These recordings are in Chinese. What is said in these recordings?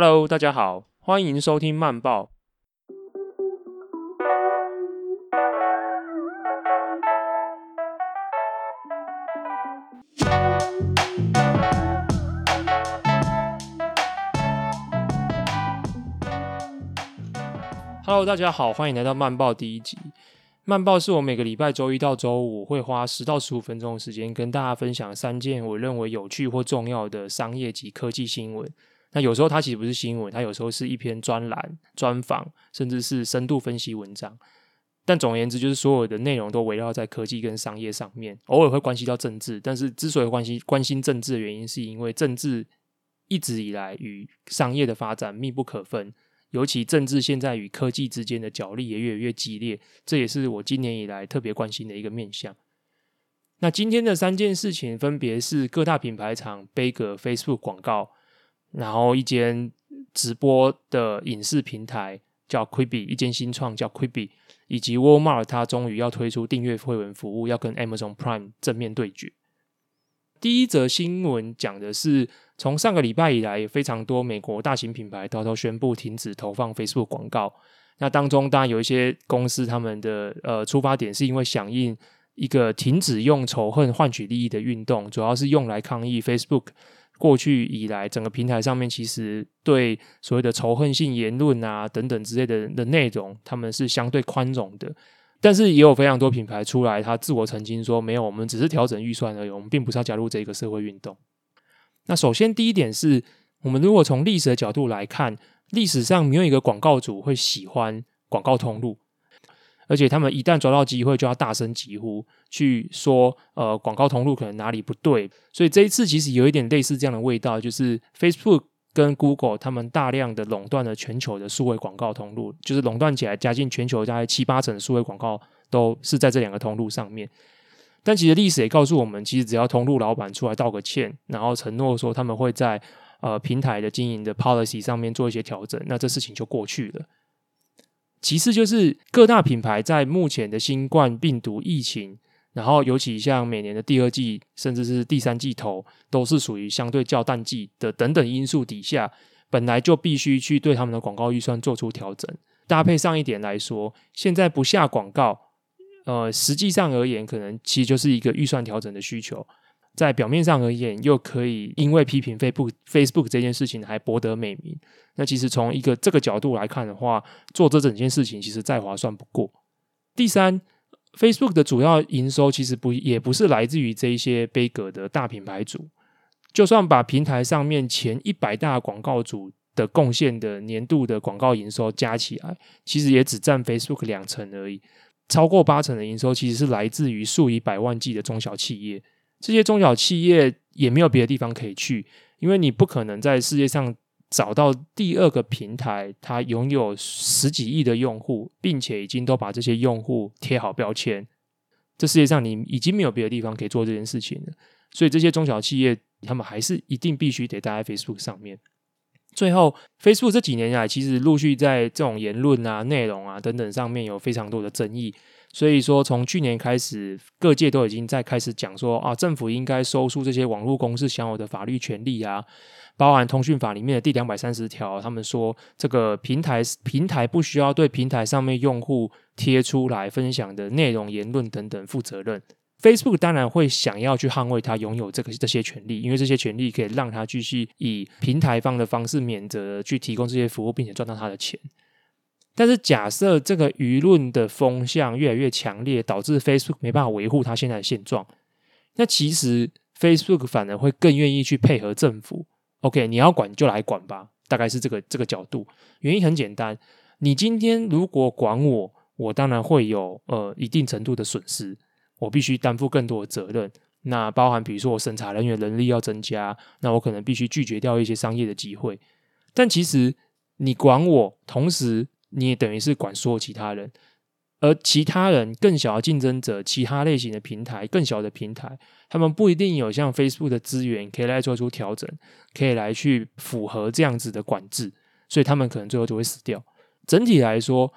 Hello，大家好，欢迎收听慢报。Hello，大家好，欢迎来到慢报第一集。慢报是我每个礼拜周一到周五会花十到十五分钟的时间，跟大家分享三件我认为有趣或重要的商业及科技新闻。那有时候它其实不是新闻，它有时候是一篇专栏、专访，甚至是深度分析文章。但总而言之，就是所有的内容都围绕在科技跟商业上面，偶尔会关系到政治。但是之所以关心关心政治的原因，是因为政治一直以来与商业的发展密不可分。尤其政治现在与科技之间的角力也越来越激烈，这也是我今年以来特别关心的一个面向。那今天的三件事情分别是各大品牌厂杯葛 Facebook 广告，然后一间直播的影视平台叫 Quibi，一间新创叫 Quibi，以及 Walmart 它终于要推出订阅会员服务，要跟 Amazon Prime 正面对决。第一则新闻讲的是，从上个礼拜以来，非常多美国大型品牌偷偷宣布停止投放 Facebook 广告。那当中当然有一些公司，他们的呃出发点是因为响应一个停止用仇恨换取利益的运动，主要是用来抗议 Facebook 过去以来整个平台上面其实对所谓的仇恨性言论啊等等之类的的内容，他们是相对宽容的。但是也有非常多品牌出来，他自我澄清说，没有，我们只是调整预算而已，我们并不是要加入这个社会运动。那首先第一点是，我们如果从历史的角度来看，历史上没有一个广告主会喜欢广告通路，而且他们一旦抓到机会就要大声疾呼，去说呃广告通路可能哪里不对。所以这一次其实有一点类似这样的味道，就是 Facebook。跟 Google 他们大量的垄断了全球的数位广告通路，就是垄断起来，加进全球大概七八成的数位广告都是在这两个通路上面。但其实历史也告诉我们，其实只要通路老板出来道个歉，然后承诺说他们会在呃平台的经营的 policy 上面做一些调整，那这事情就过去了。其次就是各大品牌在目前的新冠病毒疫情。然后，尤其像每年的第二季，甚至是第三季头，都是属于相对较淡季的等等因素底下，本来就必须去对他们的广告预算做出调整。搭配上一点来说，现在不下广告，呃，实际上而言，可能其实就是一个预算调整的需求。在表面上而言，又可以因为批评 Facebook Facebook 这件事情还博得美名。那其实从一个这个角度来看的话，做这整件事情其实再划算不过。第三。Facebook 的主要营收其实不也不是来自于这一些杯葛的大品牌主，就算把平台上面前一百大广告主的贡献的年度的广告营收加起来，其实也只占 Facebook 两成而已。超过八成的营收其实是来自于数以百万计的中小企业，这些中小企业也没有别的地方可以去，因为你不可能在世界上。找到第二个平台，它拥有十几亿的用户，并且已经都把这些用户贴好标签。这世界上你已经没有别的地方可以做这件事情了。所以这些中小企业，他们还是一定必须得待在 Facebook 上面。最后，Facebook 这几年来其实陆续在这种言论啊、内容啊等等上面有非常多的争议。所以说，从去年开始，各界都已经在开始讲说啊，政府应该收束这些网络公司享有的法律权利啊。包含通讯法里面的第两百三十条，他们说这个平台平台不需要对平台上面用户贴出来分享的内容、言论等等负责任。Facebook 当然会想要去捍卫他拥有这个这些权利，因为这些权利可以让他继续以平台方的方式免责去提供这些服务，并且赚到他的钱。但是假设这个舆论的风向越来越强烈，导致 Facebook 没办法维护它现在的现状，那其实 Facebook 反而会更愿意去配合政府。OK，你要管就来管吧，大概是这个这个角度。原因很简单，你今天如果管我，我当然会有呃一定程度的损失，我必须担负更多的责任。那包含比如说我审查人员能力要增加，那我可能必须拒绝掉一些商业的机会。但其实你管我，同时你也等于是管所有其他人。而其他人更小的竞争者，其他类型的平台，更小的平台，他们不一定有像 Facebook 的资源可以来做出调整，可以来去符合这样子的管制，所以他们可能最后就会死掉。整体来说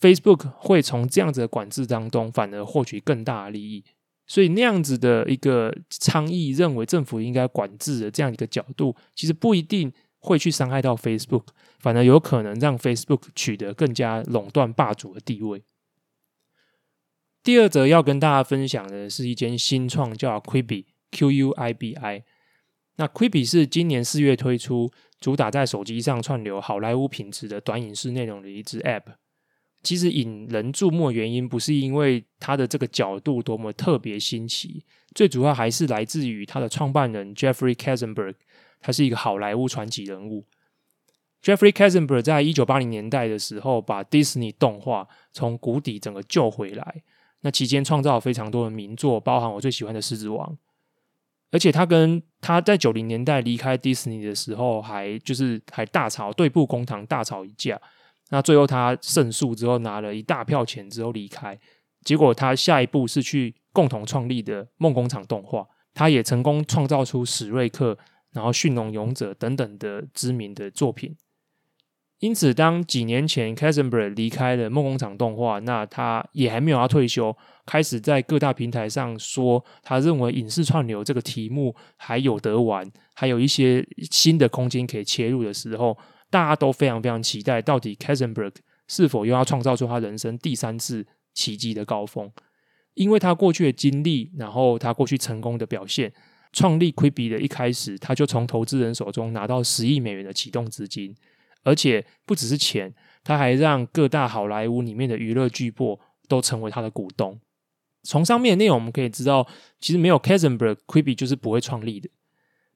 ，Facebook 会从这样子的管制当中反而获取更大的利益，所以那样子的一个倡议，认为政府应该管制的这样一个角度，其实不一定会去伤害到 Facebook，反而有可能让 Facebook 取得更加垄断霸主的地位。第二则要跟大家分享的是一间新创，叫 Quibi（Q-U-I-B-I）。那 Quibi 是今年四月推出，主打在手机上串流好莱坞品质的短影视内容的一支 App。其实引人注目的原因不是因为它的这个角度多么特别新奇，最主要还是来自于它的创办人 Jeffrey Katzenberg，他是一个好莱坞传奇人物。Jeffrey Katzenberg 在一九八零年代的时候，把 Disney 动画从谷底整个救回来。那期间创造了非常多的名作，包含我最喜欢的《狮子王》。而且他跟他在九零年代离开 Disney 的时候，还就是还大吵对簿公堂，大吵一架。那最后他胜诉之后，拿了一大票钱之后离开。结果他下一步是去共同创立的梦工厂动画，他也成功创造出史瑞克，然后驯龙勇者等等的知名的作品。因此，当几年前 Katzenberg 离开了梦工厂动画，那他也还没有要退休，开始在各大平台上说，他认为影视串流这个题目还有得玩，还有一些新的空间可以切入的时候，大家都非常非常期待，到底 Katzenberg 是否又要创造出他人生第三次奇迹的高峰？因为他过去的经历，然后他过去成功的表现，创立 Quibi 的一开始，他就从投资人手中拿到十亿美元的启动资金。而且不只是钱，他还让各大好莱坞里面的娱乐巨擘都成为他的股东。从上面的内容我们可以知道，其实没有 Katzenberg，Quibi 就是不会创立的。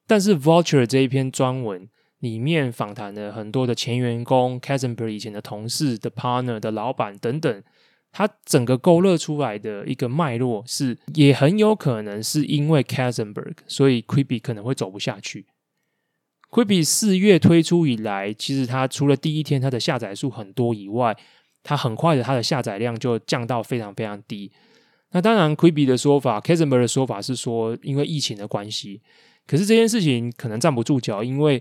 但是 Vulture 这一篇专文里面访谈了很多的前员工、Katzenberg 以前的同事的 partner 的老板等等，它整个勾勒出来的一个脉络是，也很有可能是因为 Katzenberg，所以 Quibi 可能会走不下去。Quibi 四月推出以来，其实它除了第一天它的下载数很多以外，它很快的它的下载量就降到非常非常低。那当然，Quibi 的说法，Katzenberg 的说法是说，因为疫情的关系。可是这件事情可能站不住脚，因为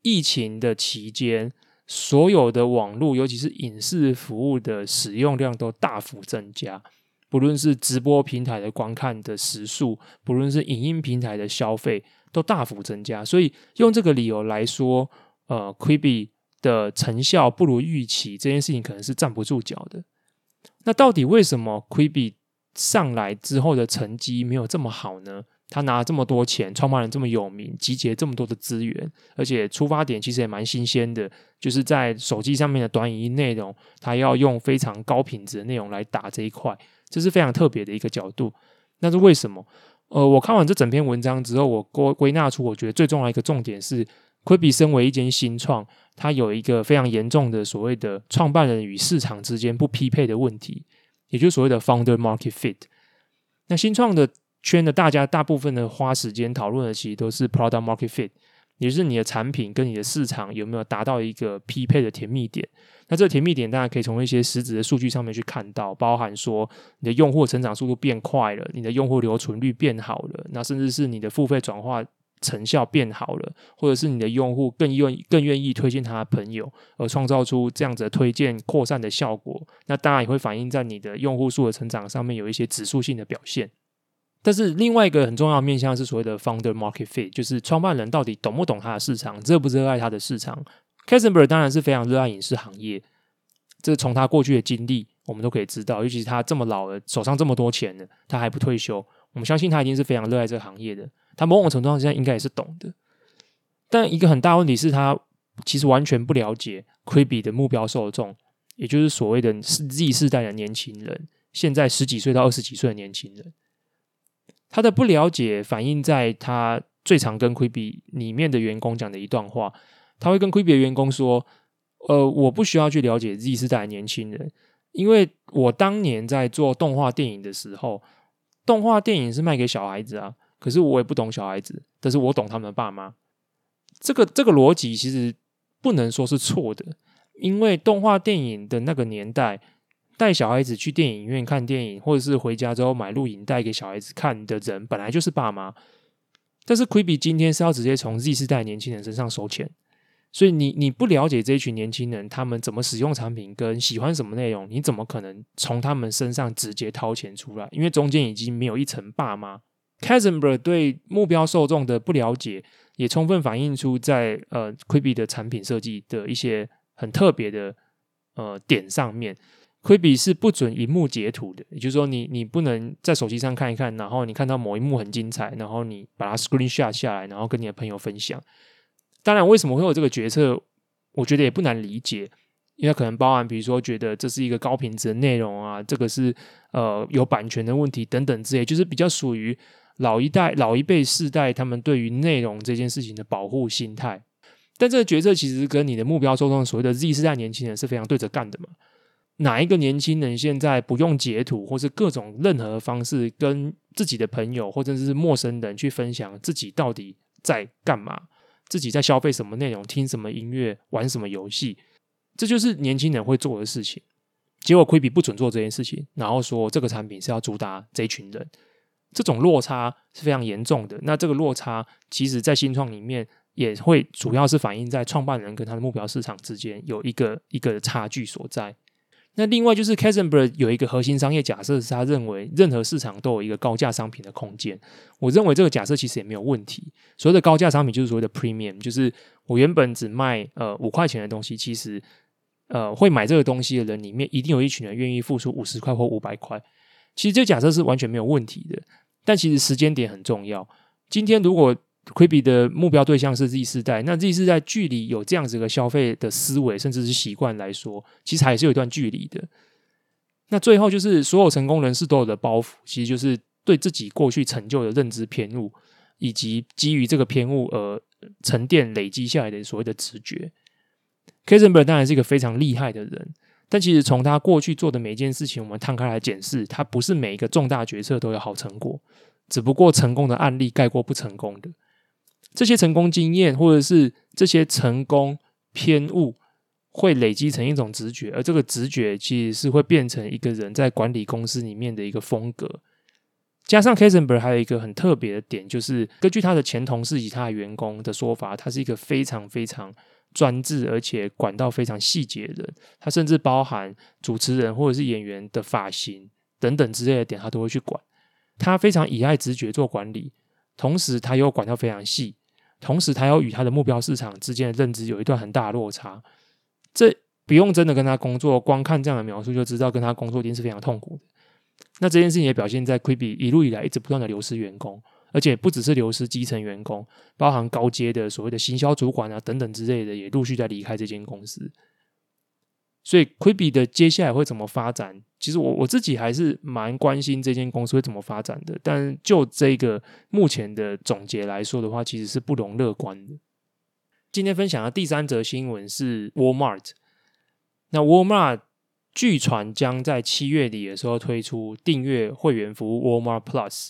疫情的期间，所有的网络，尤其是影视服务的使用量都大幅增加。不论是直播平台的观看的时数，不论是影音平台的消费。都大幅增加，所以用这个理由来说，呃，Quibi 的成效不如预期，这件事情可能是站不住脚的。那到底为什么 Quibi 上来之后的成绩没有这么好呢？他拿了这么多钱，创办人这么有名，集结这么多的资源，而且出发点其实也蛮新鲜的，就是在手机上面的短影音内容，他要用非常高品质的内容来打这一块，这是非常特别的一个角度。那是为什么？呃，我看完这整篇文章之后，我归归纳出，我觉得最重要一个重点是，Quibi 身为一间新创，它有一个非常严重的所谓的创办人与市场之间不匹配的问题，也就是所谓的 Founder Market Fit。那新创的圈的大家大部分的花时间讨论的，其实都是 Product Market Fit，也就是你的产品跟你的市场有没有达到一个匹配的甜蜜点。那这个甜蜜点，大家可以从一些实质的数据上面去看到，包含说你的用户成长速度变快了，你的用户留存率变好了，那甚至是你的付费转化成效变好了，或者是你的用户更愿意更愿意推荐他的朋友，而创造出这样子的推荐扩散的效果。那当然也会反映在你的用户数的成长上面有一些指数性的表现。但是另外一个很重要的面向是所谓的 founder market fit，就是创办人到底懂不懂他的市场，热不热爱他的市场。Katzenberg 当然是非常热爱影视行业，这从他过去的经历，我们都可以知道。尤其是他这么老了，手上这么多钱了，他还不退休，我们相信他一定是非常热爱这个行业的。他某种程度上现在应该也是懂的。但一个很大问题是他其实完全不了解 Quibi 的目标受众，也就是所谓的 Z 世代的年轻人，现在十几岁到二十几岁的年轻人。他的不了解反映在他最常跟 Quibi 里面的员工讲的一段话。他会跟 Quibi 的员工说：“呃，我不需要去了解 Z 世代的年轻人，因为我当年在做动画电影的时候，动画电影是卖给小孩子啊。可是我也不懂小孩子，但是我懂他们的爸妈。这个这个逻辑其实不能说是错的，因为动画电影的那个年代，带小孩子去电影院看电影，或者是回家之后买录影带给小孩子看的人，本来就是爸妈。但是 Quibi 今天是要直接从 Z 世代年轻人身上收钱。”所以你你不了解这一群年轻人，他们怎么使用产品跟喜欢什么内容，你怎么可能从他们身上直接掏钱出来？因为中间已经没有一层爸妈。c a s e m b e r 对目标受众的不了解，也充分反映出在呃 Quibi 的产品设计的一些很特别的呃点上面。Quibi 是不准萤幕截图的，也就是说你，你你不能在手机上看一看，然后你看到某一幕很精彩，然后你把它 screenshot 下来，然后跟你的朋友分享。当然，为什么会有这个决策？我觉得也不难理解，因为可能包含比如说觉得这是一个高品质的内容啊，这个是呃有版权的问题等等之类，就是比较属于老一代、老一辈世代他们对于内容这件事情的保护心态。但这个决策其实跟你的目标受众所谓的 Z 世代年轻人是非常对着干的嘛。哪一个年轻人现在不用截图，或是各种任何方式跟自己的朋友或者是陌生人去分享自己到底在干嘛，自己在消费什么内容，听什么音乐，玩什么游戏？这就是年轻人会做的事情。结果 q u i b 不准做这件事情，然后说这个产品是要主打这一群人，这种落差是非常严重的。那这个落差，其实在新创里面也会主要是反映在创办人跟他的目标市场之间有一个一个差距所在。那另外就是 k a s e n b e r g 有一个核心商业假设，是他认为任何市场都有一个高价商品的空间。我认为这个假设其实也没有问题。所谓的高价商品就是所谓的 premium，就是我原本只卖呃五块钱的东西，其实呃会买这个东西的人里面一定有一群人愿意付出五十块或五百块。其实这个假设是完全没有问题的，但其实时间点很重要。今天如果 Quibi 的目标对象是 Z 世代，那 Z 世代距离有这样子的消费的思维甚至是习惯来说，其实还是有一段距离的。那最后就是所有成功人士都有的包袱，其实就是对自己过去成就的认知偏误，以及基于这个偏误而沉淀累积下来的所谓的直觉。Kasenber 当然是一个非常厉害的人，但其实从他过去做的每一件事情，我们摊开来检视，他不是每一个重大决策都有好成果，只不过成功的案例盖过不成功的。这些成功经验，或者是这些成功偏误，会累积成一种直觉，而这个直觉其实是会变成一个人在管理公司里面的一个风格。加上 Katzenberg 还有一个很特别的点，就是根据他的前同事以及他的员工的说法，他是一个非常非常专制，而且管到非常细节的人。他甚至包含主持人或者是演员的发型等等之类的点，他都会去管。他非常依赖直觉做管理，同时他又管到非常细。同时，他要与他的目标市场之间的认知有一段很大的落差，这不用真的跟他工作，光看这样的描述就知道跟他工作一定是非常痛苦的。那这件事情也表现在 Quibi 一路以来一直不断的流失员工，而且不只是流失基层员工，包含高阶的所谓的行销主管啊等等之类的，也陆续在离开这间公司。所以，Quibi 的接下来会怎么发展？其实我我自己还是蛮关心这间公司会怎么发展的。但就这个目前的总结来说的话，其实是不容乐观的。今天分享的第三则新闻是 Walmart。那 Walmart 据传将在七月底的时候推出订阅会员服务 Walmart Plus。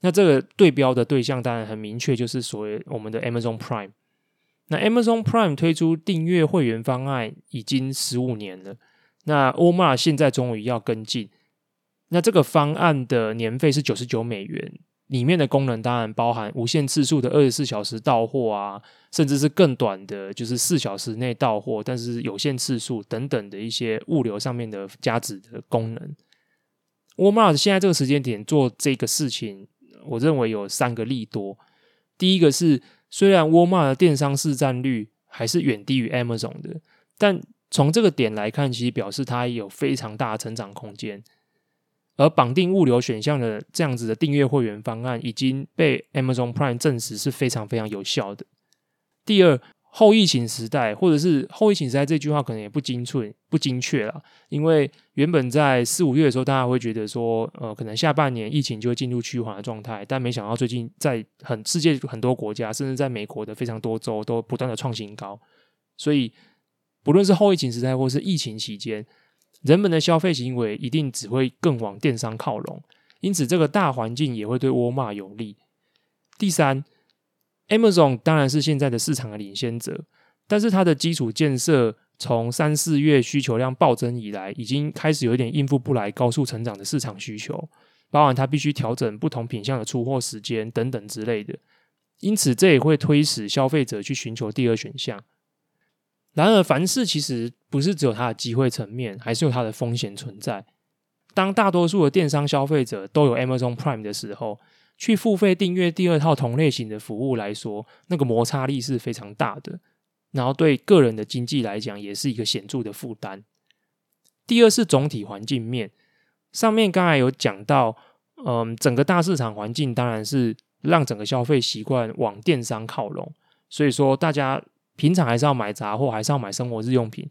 那这个对标的对象当然很明确，就是所谓我们的 Amazon Prime。那 Amazon Prime 推出订阅会员方案已经十五年了，那 Walmart 现在终于要跟进。那这个方案的年费是九十九美元，里面的功能当然包含无限次数的二十四小时到货啊，甚至是更短的，就是四小时内到货，但是有限次数等等的一些物流上面的加值的功能。Walmart 现在这个时间点做这个事情，我认为有三个利多。第一个是。虽然沃尔玛的电商市占率还是远低于 Amazon 的，但从这个点来看，其实表示它有非常大的成长空间。而绑定物流选项的这样子的订阅会员方案，已经被 Amazon Prime 证实是非常非常有效的。第二。后疫情时代，或者是后疫情时代这句话可能也不精确、不精确了，因为原本在四五月的时候，大家会觉得说，呃，可能下半年疫情就会进入趋缓的状态，但没想到最近在很世界很多国家，甚至在美国的非常多州都不断的创新高，所以不论是后疫情时代或是疫情期间，人们的消费行为一定只会更往电商靠拢，因此这个大环境也会对沃尔玛有利。第三。Amazon 当然是现在的市场的领先者，但是它的基础建设从三四月需求量暴增以来，已经开始有点应付不来高速成长的市场需求，包含它必须调整不同品项的出货时间等等之类的，因此这也会推使消费者去寻求第二选项。然而，凡事其实不是只有它的机会层面，还是有它的风险存在。当大多数的电商消费者都有 Amazon Prime 的时候，去付费订阅第二套同类型的服务来说，那个摩擦力是非常大的，然后对个人的经济来讲也是一个显著的负担。第二是总体环境面，上面刚才有讲到，嗯，整个大市场环境当然是让整个消费习惯往电商靠拢，所以说大家平常还是要买杂货，还是要买生活日用品。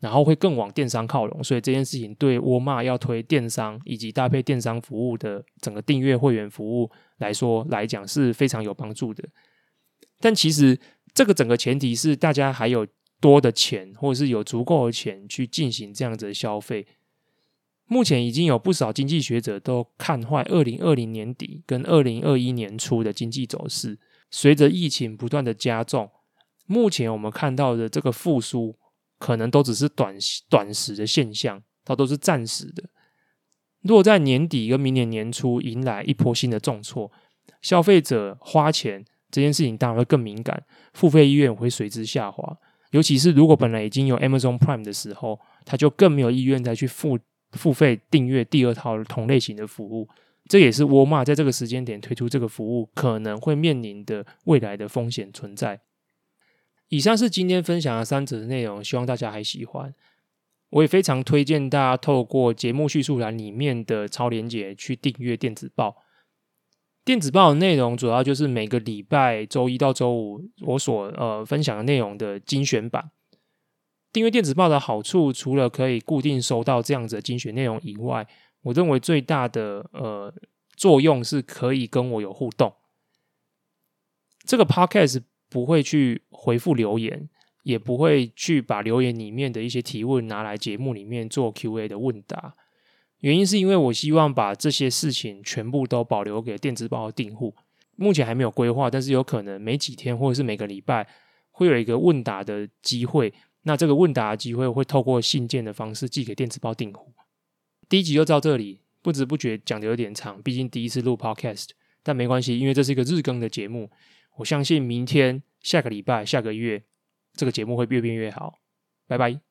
然后会更往电商靠拢，所以这件事情对沃尔玛要推电商以及搭配电商服务的整个订阅会员服务来说来讲是非常有帮助的。但其实这个整个前提是大家还有多的钱，或者是有足够的钱去进行这样子的消费。目前已经有不少经济学者都看坏二零二零年底跟二零二一年初的经济走势。随着疫情不断的加重，目前我们看到的这个复苏。可能都只是短短时的现象，它都是暂时的。如果在年底跟明年年初迎来一波新的重挫，消费者花钱这件事情当然会更敏感，付费意愿会随之下滑。尤其是如果本来已经有 Amazon Prime 的时候，他就更没有意愿再去付付费订阅第二套同类型的服务。这也是沃尔玛在这个时间点推出这个服务可能会面临的未来的风险存在。以上是今天分享的三则的内容，希望大家还喜欢。我也非常推荐大家透过节目叙述栏里面的超连结去订阅电子报。电子报的内容主要就是每个礼拜周一到周五我所呃分享的内容的精选版。订阅电子报的好处，除了可以固定收到这样子的精选内容以外，我认为最大的呃作用是可以跟我有互动。这个 podcast。不会去回复留言，也不会去把留言里面的一些提问拿来节目里面做 Q&A 的问答。原因是因为我希望把这些事情全部都保留给电子报的订户。目前还没有规划，但是有可能每几天或者是每个礼拜会有一个问答的机会。那这个问答的机会会透过信件的方式寄给电子报订户。第一集就到这里，不知不觉讲的有点长，毕竟第一次录 Podcast，但没关系，因为这是一个日更的节目。我相信明天、下个礼拜、下个月，这个节目会越变越好。拜拜。